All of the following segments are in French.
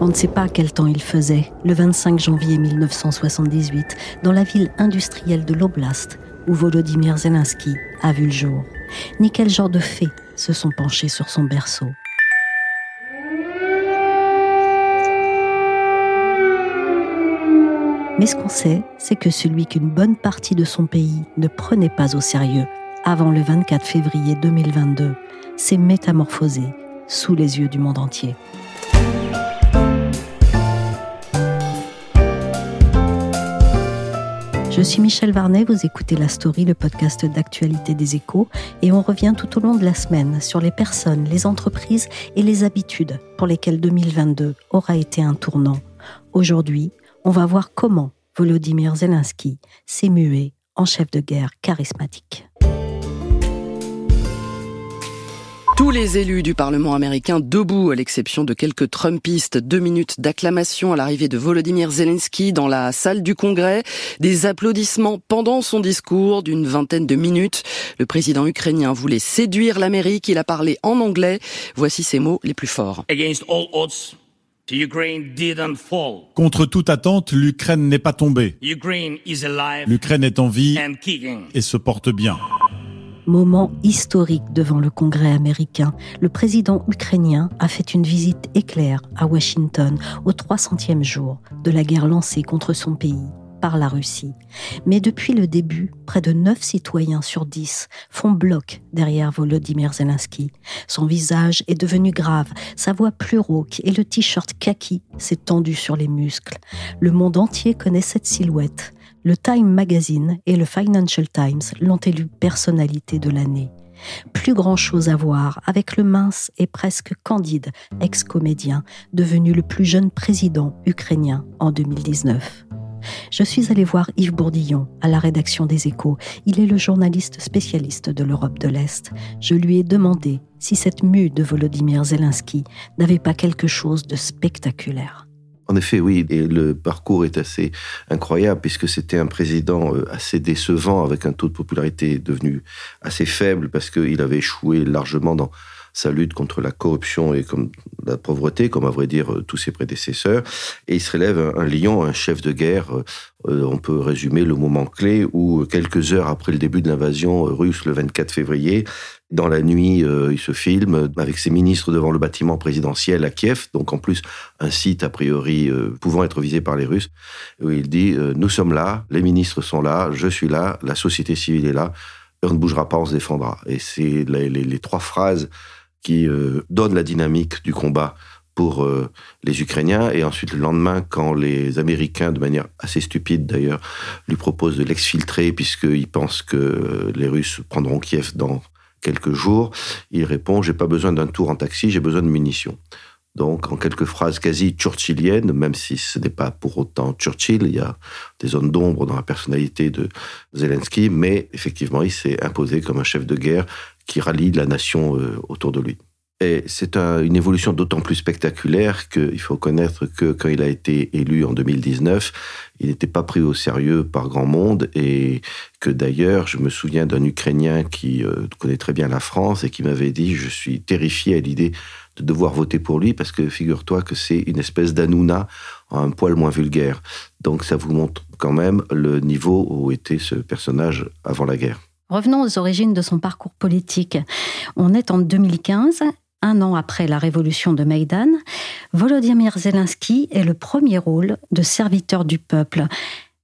On ne sait pas quel temps il faisait, le 25 janvier 1978, dans la ville industrielle de l'Oblast, où Volodymyr Zelensky a vu le jour, ni quel genre de fées se sont penchés sur son berceau. Mais ce qu'on sait, c'est que celui qu'une bonne partie de son pays ne prenait pas au sérieux avant le 24 février 2022 s'est métamorphosé sous les yeux du monde entier. Je suis Michel Varnet, vous écoutez La Story, le podcast d'actualité des échos, et on revient tout au long de la semaine sur les personnes, les entreprises et les habitudes pour lesquelles 2022 aura été un tournant. Aujourd'hui, on va voir comment Volodymyr Zelensky s'est mué en chef de guerre charismatique. Tous les élus du Parlement américain debout, à l'exception de quelques Trumpistes. Deux minutes d'acclamation à l'arrivée de Volodymyr Zelensky dans la salle du Congrès. Des applaudissements pendant son discours d'une vingtaine de minutes. Le président ukrainien voulait séduire l'Amérique. Il a parlé en anglais. Voici ses mots les plus forts. Against all odds, the Ukraine didn't fall. Contre toute attente, l'Ukraine n'est pas tombée. Ukraine is alive L'Ukraine est en vie and kicking. et se porte bien. Moment historique devant le Congrès américain, le président ukrainien a fait une visite éclair à Washington au 300e jour de la guerre lancée contre son pays par la Russie. Mais depuis le début, près de 9 citoyens sur 10 font bloc derrière Volodymyr Zelensky. Son visage est devenu grave, sa voix plus rauque et le t-shirt kaki s'est tendu sur les muscles. Le monde entier connaît cette silhouette. Le Time Magazine et le Financial Times l'ont élu personnalité de l'année. Plus grand chose à voir avec le mince et presque candide ex-comédien devenu le plus jeune président ukrainien en 2019. Je suis allée voir Yves Bourdillon à la rédaction des Échos. Il est le journaliste spécialiste de l'Europe de l'Est. Je lui ai demandé si cette mue de Volodymyr Zelensky n'avait pas quelque chose de spectaculaire. En effet, oui, et le parcours est assez incroyable puisque c'était un président euh, assez décevant avec un taux de popularité devenu assez faible parce qu'il avait échoué largement dans sa lutte contre la corruption et comme la pauvreté, comme à vrai dire euh, tous ses prédécesseurs. Et il se relève un, lion, un chef de guerre. Euh, on peut résumer le moment clé où, quelques heures après le début de l'invasion russe, le 24 février, dans la nuit, euh, il se filme avec ses ministres devant le bâtiment présidentiel à Kiev, donc en plus un site a priori euh, pouvant être visé par les Russes, où il dit euh, Nous sommes là, les ministres sont là, je suis là, la société civile est là, on ne bougera pas, on se défendra. Et c'est les trois phrases qui euh, donnent la dynamique du combat pour euh, les Ukrainiens. Et ensuite, le lendemain, quand les Américains, de manière assez stupide d'ailleurs, lui proposent de l'exfiltrer puisqu'ils pensent que les Russes prendront Kiev dans quelques jours, il répond J'ai pas besoin d'un tour en taxi, j'ai besoin de munitions. Donc, en quelques phrases quasi churchilliennes, même si ce n'est pas pour autant Churchill, il y a des zones d'ombre dans la personnalité de Zelensky, mais effectivement, il s'est imposé comme un chef de guerre qui rallie la nation euh, autour de lui. Et c'est un- une évolution d'autant plus spectaculaire qu'il faut connaître que quand il a été élu en 2019, il n'était pas pris au sérieux par grand monde et que d'ailleurs, je me souviens d'un Ukrainien qui euh, connaît très bien la France et qui m'avait dit je suis terrifié à l'idée de devoir voter pour lui parce que figure-toi que c'est une espèce d'Anouna un poil moins vulgaire. Donc ça vous montre quand même le niveau où était ce personnage avant la guerre. Revenons aux origines de son parcours politique. On est en 2015, un an après la révolution de Maïdan. Volodymyr Zelensky est le premier rôle de serviteur du peuple.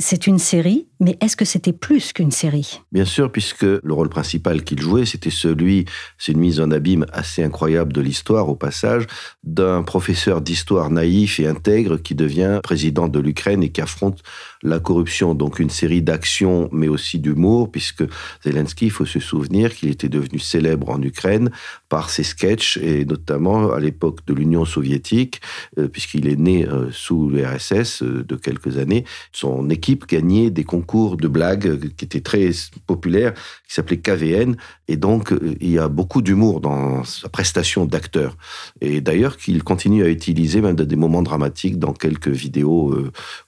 C'est une série, mais est-ce que c'était plus qu'une série? Bien sûr, puisque le rôle principal qu'il jouait, c'était celui, c'est une mise en abîme assez incroyable de l'histoire au passage, d'un professeur d'histoire naïf et intègre qui devient président de l'Ukraine et qui affronte la corruption, donc une série d'actions, mais aussi d'humour, puisque Zelensky, il faut se souvenir qu'il était devenu célèbre en Ukraine par ses sketchs, et notamment à l'époque de l'Union soviétique, euh, puisqu'il est né euh, sous l'URSS euh, de quelques années. Son équipe gagnait des concours de blagues qui étaient très populaires, qui s'appelaient KVN, et donc il y a beaucoup d'humour dans sa prestation d'acteur. Et d'ailleurs qu'il continue à utiliser même dans des moments dramatiques dans quelques vidéos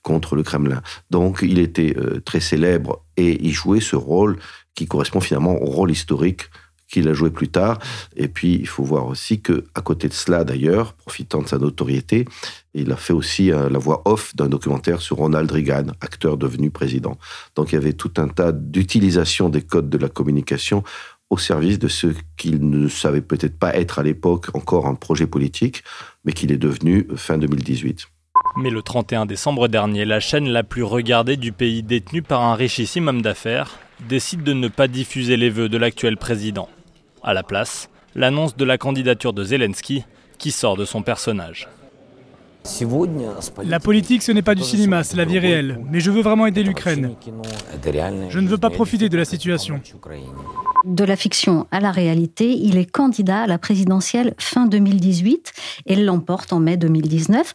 contre le Kremlin. Donc il était très célèbre et il jouait ce rôle qui correspond finalement au rôle historique qu'il a joué plus tard. Et puis, il faut voir aussi que, à côté de cela, d'ailleurs, profitant de sa notoriété, il a fait aussi euh, la voix off d'un documentaire sur Ronald Reagan, acteur devenu président. Donc, il y avait tout un tas d'utilisation des codes de la communication au service de ce qu'il ne savait peut-être pas être à l'époque encore un projet politique, mais qu'il est devenu fin 2018. Mais le 31 décembre dernier, la chaîne la plus regardée du pays détenue par un richissime homme d'affaires décide de ne pas diffuser les vœux de l'actuel président. À la place, l'annonce de la candidature de Zelensky qui sort de son personnage. La politique, ce n'est pas du cinéma, c'est la vie réelle. Mais je veux vraiment aider l'Ukraine. Je ne veux pas profiter de la situation. De la fiction à la réalité, il est candidat à la présidentielle fin 2018 et l'emporte en mai 2019.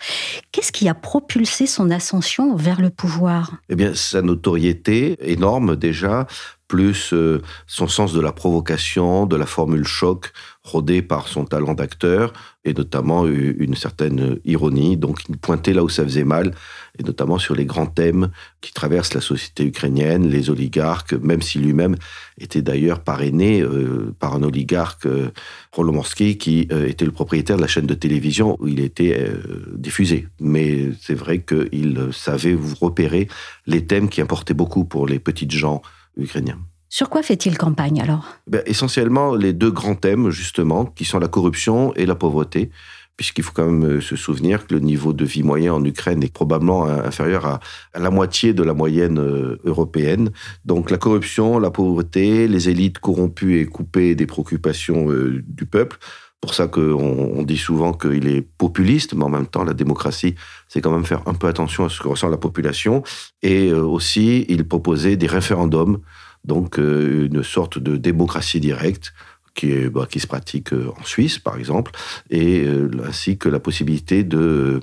Qu'est-ce qui a propulsé son ascension vers le pouvoir? Eh bien, sa notoriété énorme déjà, plus euh, son sens de la provocation, de la formule choc, rodée par son talent d'acteur, et notamment une certaine ironie. Donc, il pointait là où ça faisait mal, et notamment sur les grands thèmes qui traversent la société ukrainienne, les oligarques, même si lui-même était d'ailleurs parrainé euh, par un oligarque, euh, qui euh, était le propriétaire de la chaîne de télévision où il était diffusé. Mais c'est vrai qu'il savait repérer les thèmes qui importaient beaucoup pour les petites gens ukrainiens. Sur quoi fait-il campagne alors? Ben, Essentiellement les deux grands thèmes justement, qui sont la corruption et la pauvreté, puisqu'il faut quand même euh, se souvenir que le niveau de vie moyen en Ukraine est probablement inférieur à, la moitié de la moyenne euh, européenne. Donc la corruption, la pauvreté, les élites corrompues et coupées des préoccupations euh, du peuple pour ça qu'on dit souvent qu'il est populiste, mais en même temps, la démocratie, c'est quand même faire un peu attention à ce que ressent la population. Et aussi, il proposait des référendums donc euh, une sorte de démocratie directe qui, bah, se pratique euh, en Suisse, par exemple, et euh, ainsi que la possibilité de,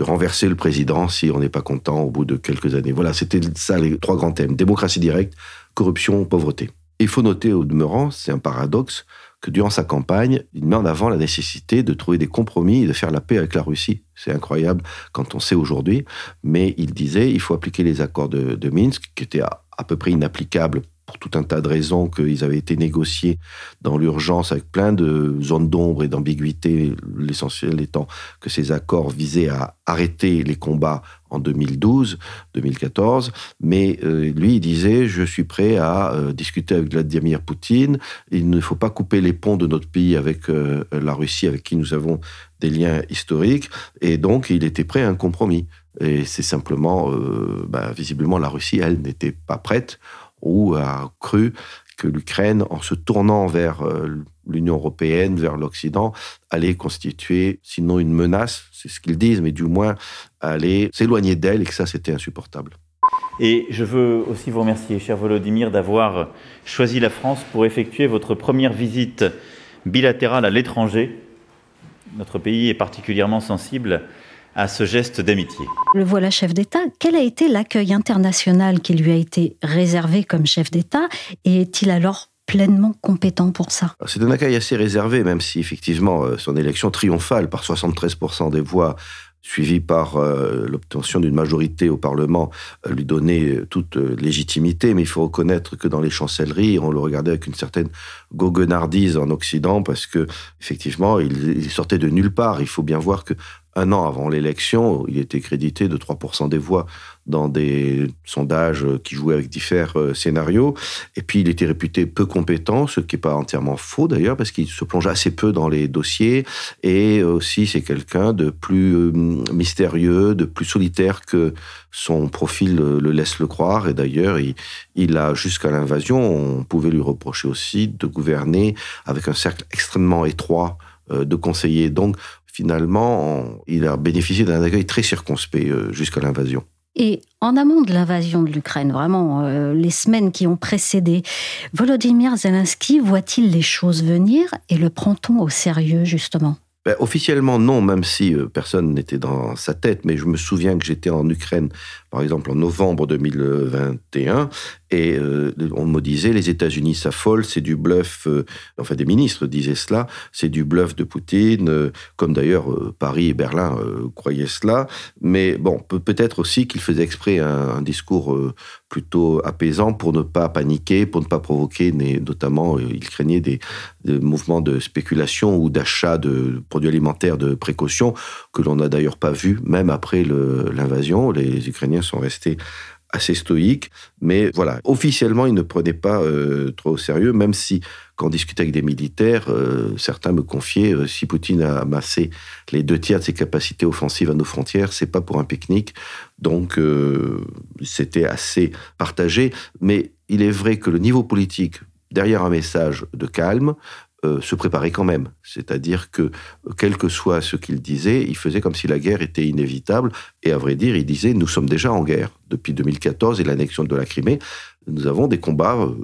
renverser le président si on n'est pas content au bout de quelques années. Voilà, c'était ça les trois grands thèmes démocratie directe, corruption, pauvreté. il faut noter au demeurant, c'est un paradoxe, que durant sa campagne, il met en avant la nécessité de trouver des compromis et de faire la paix avec la Russie. C'est incroyable quand on sait aujourd'hui, mais il disait il faut appliquer les accords de, Minsk, qui étaient à peu près inapplicables pour tout un tas de raisons qu'ils avaient été négociés dans l'urgence avec plein de zones d'ombre et d'ambiguïté, l'essentiel étant que ces accords visaient à arrêter les combats en 2012, 2014, mais euh, lui il disait je suis prêt à euh, discuter avec Vladimir Poutine, il ne faut pas couper les ponts de notre pays avec euh, la Russie avec qui nous avons des liens historiques. Et donc il était prêt à un compromis. Et c'est simplement, bah, visiblement, la Russie, elle, n'était pas prête ou a cru que l'Ukraine, en se tournant vers euh, l'Union européenne, vers l'Occident, allait constituer, sinon une menace, c'est ce qu'ils disent, mais du moins allait s'éloigner d'elle et que ça, c'était insupportable. Et je veux aussi vous remercier, cher Volodymyr, d'avoir choisi la France pour effectuer votre première visite bilatérale à l'étranger. Notre pays est particulièrement sensible à ce geste d'amitié. Le voilà chef d'État. Quel a été l'accueil international qui lui a été réservé comme chef d'État et est-il alors pleinement compétent pour ça? C'est un accueil assez réservé, même si effectivement euh, son élection triomphale par 73% des voix suivi par euh, l'obtention d'une majorité au Parlement, euh, lui donnait toute légitimité. Mais il faut reconnaître que dans les chancelleries, on le regardait avec une certaine goguenardise en Occident, parce que effectivement, il, sortait de nulle part. Il faut bien voir que un an avant l'élection, il était crédité de 3% des voix dans des sondages qui jouaient avec différents euh, scénarios. Et puis, il était réputé peu compétent, ce qui n'est pas entièrement faux d'ailleurs, parce qu'il se plonge assez peu dans les dossiers. Et aussi, c'est quelqu'un de plus euh, mystérieux, de plus solitaire que son profil le laisse le croire. Et d'ailleurs, il, il a, jusqu'à l'invasion, on pouvait lui reprocher aussi de gouverner avec un cercle extrêmement étroit euh, de conseillers. Donc, finalement, il a bénéficié d'un accueil très circonspect euh, jusqu'à l'invasion. Et en amont de l'invasion de l'Ukraine, vraiment euh, les semaines qui ont précédé, Volodymyr Zelensky voit-il les choses venir et le prend-on au sérieux justement? Ben, officiellement non, même si euh, personne n'était dans sa tête, mais je me souviens que j'étais en Ukraine, par exemple en novembre 2021, et euh, on me disait, les États-Unis s'affolent, c'est du bluff, euh, enfin des ministres disaient cela, c'est du bluff de Poutine, euh, comme d'ailleurs Paris et Berlin croyaient cela. Mais bon, peut-être aussi qu'il faisait exprès un, discours plutôt apaisant pour ne pas paniquer, pour ne pas provoquer, notamment, il craignait des, des mouvements de spéculation ou d'achat de produits alimentaires de précaution que l'on n'a d'ailleurs pas vu, même après l'invasion. Les Ukrainiens sont restés assez stoïque, mais voilà, officiellement, il ne prenait pas euh, trop au sérieux, même si, quand on discutait avec des militaires, euh, certains me confiaient, euh, si Poutine a amassé les deux tiers de ses capacités offensives à nos frontières, c'est pas pour un pique-nique, donc c'était assez partagé, mais il est vrai que le niveau politique, derrière un message de calme, euh, se préparer quand même. C'est-à-dire que, quel que soit ce qu'il disait, il faisait comme si la guerre était inévitable. Et à vrai dire, il disait, nous sommes déjà en guerre. Depuis 2014 et l'annexion de la Crimée, nous avons des combats euh,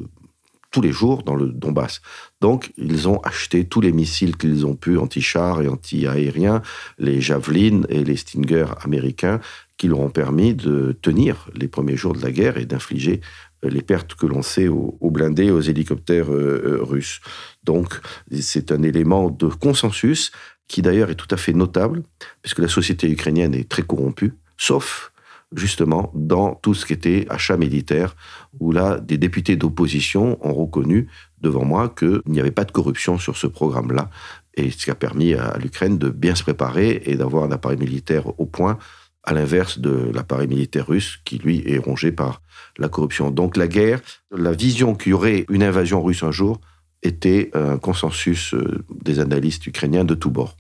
tous les jours dans le Donbass. Donc, ils ont acheté tous les missiles qu'ils ont pu, anti-chars et anti-aériens, les Javelin et les Stinger américains, qui leur ont permis de tenir les premiers jours de la guerre et d'infliger les pertes que l'on sait aux, blindés et aux hélicoptères euh, euh, russes. Donc, c'est un élément de consensus qui d'ailleurs est tout à fait notable, puisque la société ukrainienne est très corrompue, sauf justement dans tout ce qui était achat militaire, où là, des députés d'opposition ont reconnu devant moi qu'il n'y avait pas de corruption sur ce programme-là, et ce qui a permis à l'Ukraine de bien se préparer et d'avoir un appareil militaire au point à l'inverse de l'appareil militaire russe qui, lui, est rongé par la corruption. Donc la guerre, la vision qu'il y aurait une invasion russe un jour, était un consensus euh, des analystes ukrainiens de tous bords.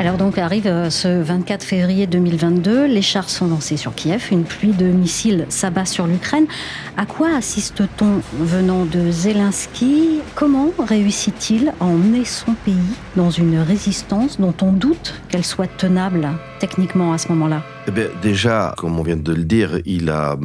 Alors donc arrive euh, ce 24 février 2022, les chars sont lancés sur Kiev, une pluie de missiles s'abat sur l'Ukraine. À quoi assiste-t-on venant de Zelensky? Comment réussit-il à emmener son pays dans une résistance dont on doute qu'elle soit tenable techniquement à ce moment-là? Eh Déjà, comme on vient de le dire, il a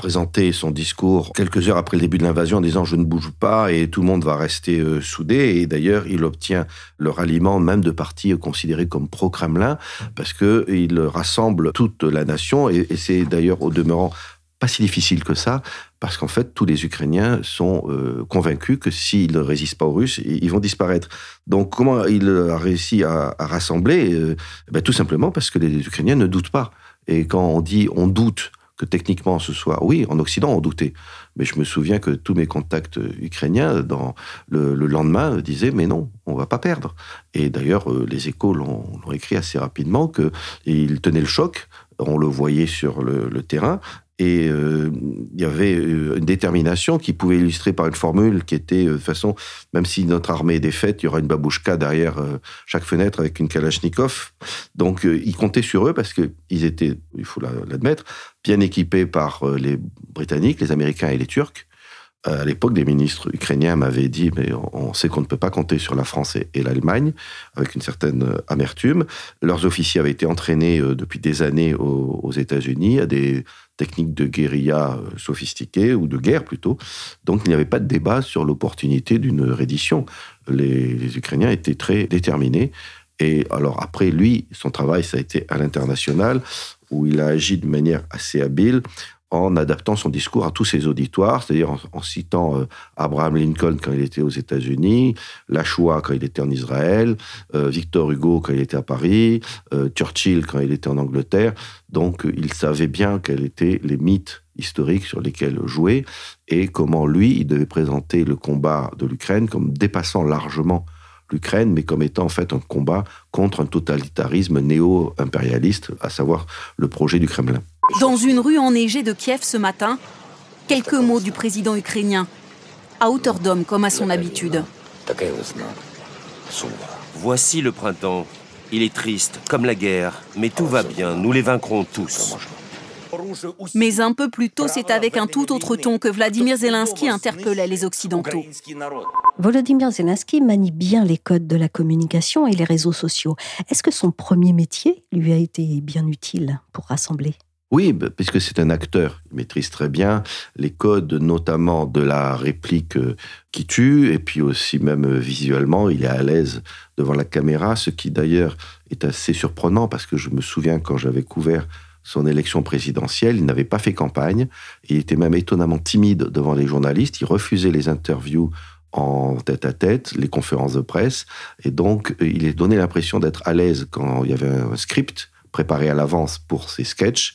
présenté son discours quelques heures après le début de l'invasion en disant je ne bouge pas et tout le monde va rester euh, soudé. Et d'ailleurs, il obtient le ralliement même de partis considérés comme pro-Kremlin parce que il rassemble toute la nation et, c'est d'ailleurs au demeurant pas si difficile que ça, parce qu'en fait, tous les Ukrainiens sont euh, convaincus que s'ils ne résistent pas aux Russes, ils vont disparaître. Donc, comment il a réussi à, rassembler euh, ben, Tout simplement parce que les Ukrainiens ne doutent pas. Et quand on dit on doute que techniquement ce soit. Oui, en Occident, on doutait. Mais je me souviens que tous mes contacts ukrainiens, dans le, lendemain, disaient Mais non, on va pas perdre. Et d'ailleurs, euh, les échos l'ont écrit assez rapidement qu'ils tenaient le choc. On le voyait sur le terrain. Et euh, il y avait euh, une détermination qui pouvait illustrer par une formule qui était, de façon, même si notre armée est défaite, il y aura une babouchka derrière chaque fenêtre avec une kalachnikov. Donc, ils comptaient sur eux parce qu'ils étaient, il faut l'admettre, bien équipés par euh, les Britanniques, les Américains et les Turcs. Euh, à l'époque, des ministres ukrainiens m'avaient dit, mais on sait qu'on ne peut pas compter sur la France et l'Allemagne, avec une certaine euh, amertume. Leurs officiers avaient été entraînés depuis des années aux États-Unis à des techniques de guérilla sophistiquées, ou de guerre plutôt. Donc il n'y avait pas de débat sur l'opportunité d'une reddition. Les, les Ukrainiens étaient très déterminés. Et alors après, lui, son travail, ça a été à l'international où il a agi de manière assez habile en adaptant son discours à tous ses auditoires, c'est-à-dire en, citant euh, Abraham Lincoln quand il était aux États-Unis, Lachua quand il était en Israël, euh, Victor Hugo quand il était à Paris, euh, Churchill quand il était en Angleterre. Donc il savait bien quels étaient les mythes historiques sur lesquels jouer et comment lui, il devait présenter le combat de l'Ukraine comme dépassant largement l'Ukraine, mais comme étant en fait un combat contre un totalitarisme néo-impérialiste, à savoir le projet du Kremlin. Dans une rue enneigée de Kiev ce matin, quelques mots du président ukrainien, à hauteur d'homme comme à son habitude. Voici le printemps. Il est triste, comme la guerre, mais tout va bien, nous les vaincrons tous. Mais un peu plus tôt, c'est avec un tout autre ton que Vladimir Zelensky interpellait les Occidentaux. Volodymyr Zelensky manie bien les codes de la communication et les réseaux sociaux. Est-ce que son premier métier lui a été bien utile pour rassembler? Oui, bah, puisque c'est un acteur, il maîtrise très bien les codes, notamment de la réplique euh, qui tue, et puis aussi même euh, visuellement, il est à l'aise devant la caméra, ce qui d'ailleurs est assez surprenant, parce que je me souviens quand j'avais couvert son élection présidentielle, il n'avait pas fait campagne, il était même étonnamment timide devant les journalistes, il refusait les interviews en tête à tête, les conférences de presse, et donc euh, il est donné l'impression d'être à l'aise quand il y avait un script préparé à l'avance pour ses sketchs,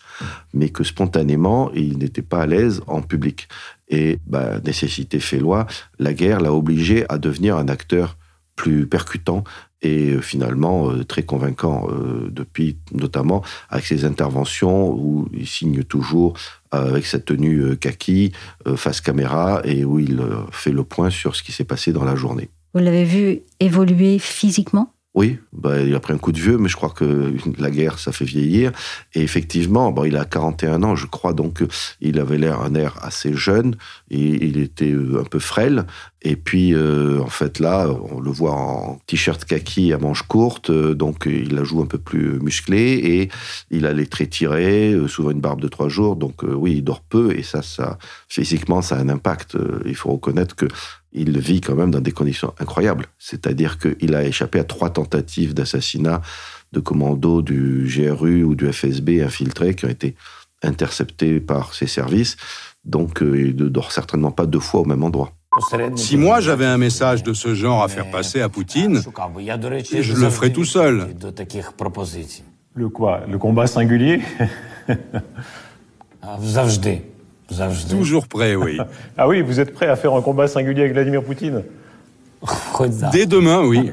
mais que spontanément, il n'était pas à l'aise en public. Et bah, nécessité fait loi, la guerre l'a obligé à devenir un acteur plus percutant et euh, finalement euh, très convaincant euh, depuis notamment avec ses interventions où il signe toujours avec sa tenue kaki face caméra et où il fait le point sur ce qui s'est passé dans la journée. Vous l'avez vu évoluer physiquement? Oui, bah, il a pris un coup de vieux, mais je crois que la guerre, ça fait vieillir. Et effectivement, il a 41 ans, je crois, donc il avait l'air un air assez jeune, et il était euh, un peu frêle. Et puis, euh, en fait, là, on le voit en t-shirt kaki à manches courtes, euh, donc il la joue un peu plus musclé, et il a les traits tirés, souvent une barbe de trois jours, donc oui, il dort peu, et ça, ça, physiquement, ça a un impact. Il faut reconnaître que il vit quand même dans des conditions incroyables. C'est-à-dire qu'il a échappé à trois tentatives d'assassinat de commandos du GRU ou du FSB infiltrés qui ont été interceptés par ses services. Donc, euh, il ne dort certainement pas deux fois au même endroit. Si moi j'avais un message de ce genre à faire passer à Poutine, je le ferais tout seul. Le quoi? Le combat singulier? Toujours prêt, oui. ah oui, vous êtes prêt à faire un combat singulier avec Vladimir Poutine Dès demain, oui.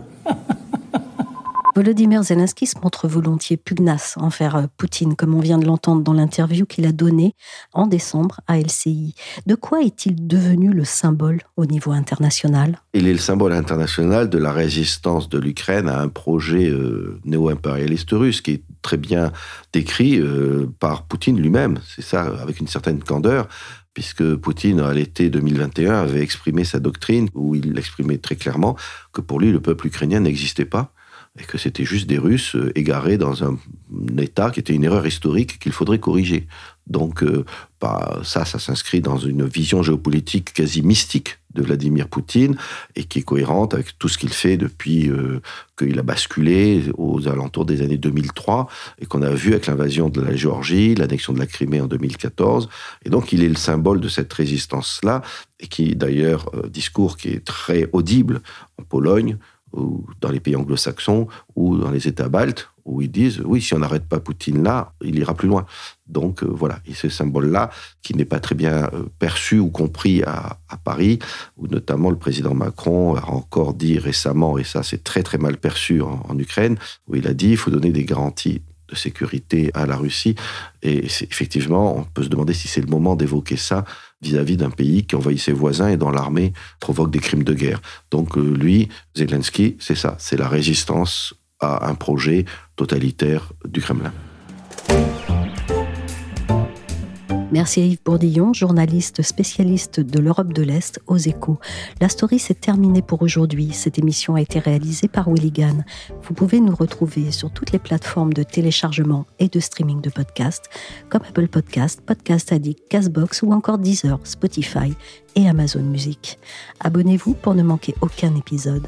Volodymyr Zelensky se montre volontiers pugnace envers euh, Poutine, comme on vient de l'entendre dans l'interview qu'il a donnée en décembre à LCI. De quoi est-il devenu le symbole au niveau international? Il est le symbole international de la résistance de l'Ukraine à un projet euh, néo-impérialiste russe qui est très bien décrit euh, par Poutine lui-même. C'est ça, avec une certaine candeur puisque Poutine, à l'été 2021, avait exprimé sa doctrine, où il exprimait très clairement que pour lui, le peuple ukrainien n'existait pas, et que c'était juste des Russes euh, égarés dans un, État qui était une erreur historique qu'il faudrait corriger. Donc euh, bah, ça, ça s'inscrit dans une vision géopolitique quasi mystique de Vladimir Poutine et qui est cohérente avec tout ce qu'il fait depuis euh, qu'il a basculé aux alentours des années 2003 et qu'on a vu avec l'invasion de la Géorgie, l'annexion de la Crimée en 2014. Et donc il est le symbole de cette résistance-là et qui d'ailleurs, discours qui est très audible en Pologne, ou dans les pays anglo-saxons ou dans les États baltes, où ils disent oui, si on n'arrête pas Poutine là, il ira plus loin. Donc euh, voilà, et ce symbole-là, qui n'est pas très bien euh, perçu ou compris à, Paris, où notamment le président Macron a encore dit récemment, et ça c'est très très mal perçu en, en Ukraine, où il a dit il faut donner des garanties de sécurité à la Russie. Et effectivement, on peut se demander si c'est le moment d'évoquer ça vis-à-vis d'un pays qui envahit ses voisins et dont l'armée provoque des crimes de guerre. Donc euh, lui, Zelensky, c'est ça, c'est la résistance à un projet totalitaire du Kremlin. Merci à Yves Bourdillon, journaliste spécialiste de l'Europe de l'Est aux échos. La story s'est terminée pour aujourd'hui. Cette émission a été réalisée par Willigan. Vous pouvez nous retrouver sur toutes les plateformes de téléchargement et de streaming de podcasts, comme Apple Podcast, Podcast Addict, Castbox ou encore Deezer, Spotify et Amazon Music. Abonnez-vous pour ne manquer aucun épisode.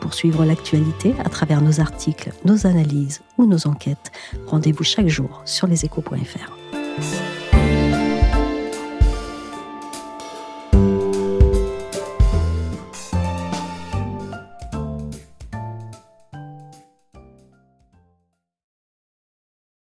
Pour suivre l'actualité à travers nos articles, nos analyses ou nos enquêtes, rendez-vous chaque jour sur leséchos.fr.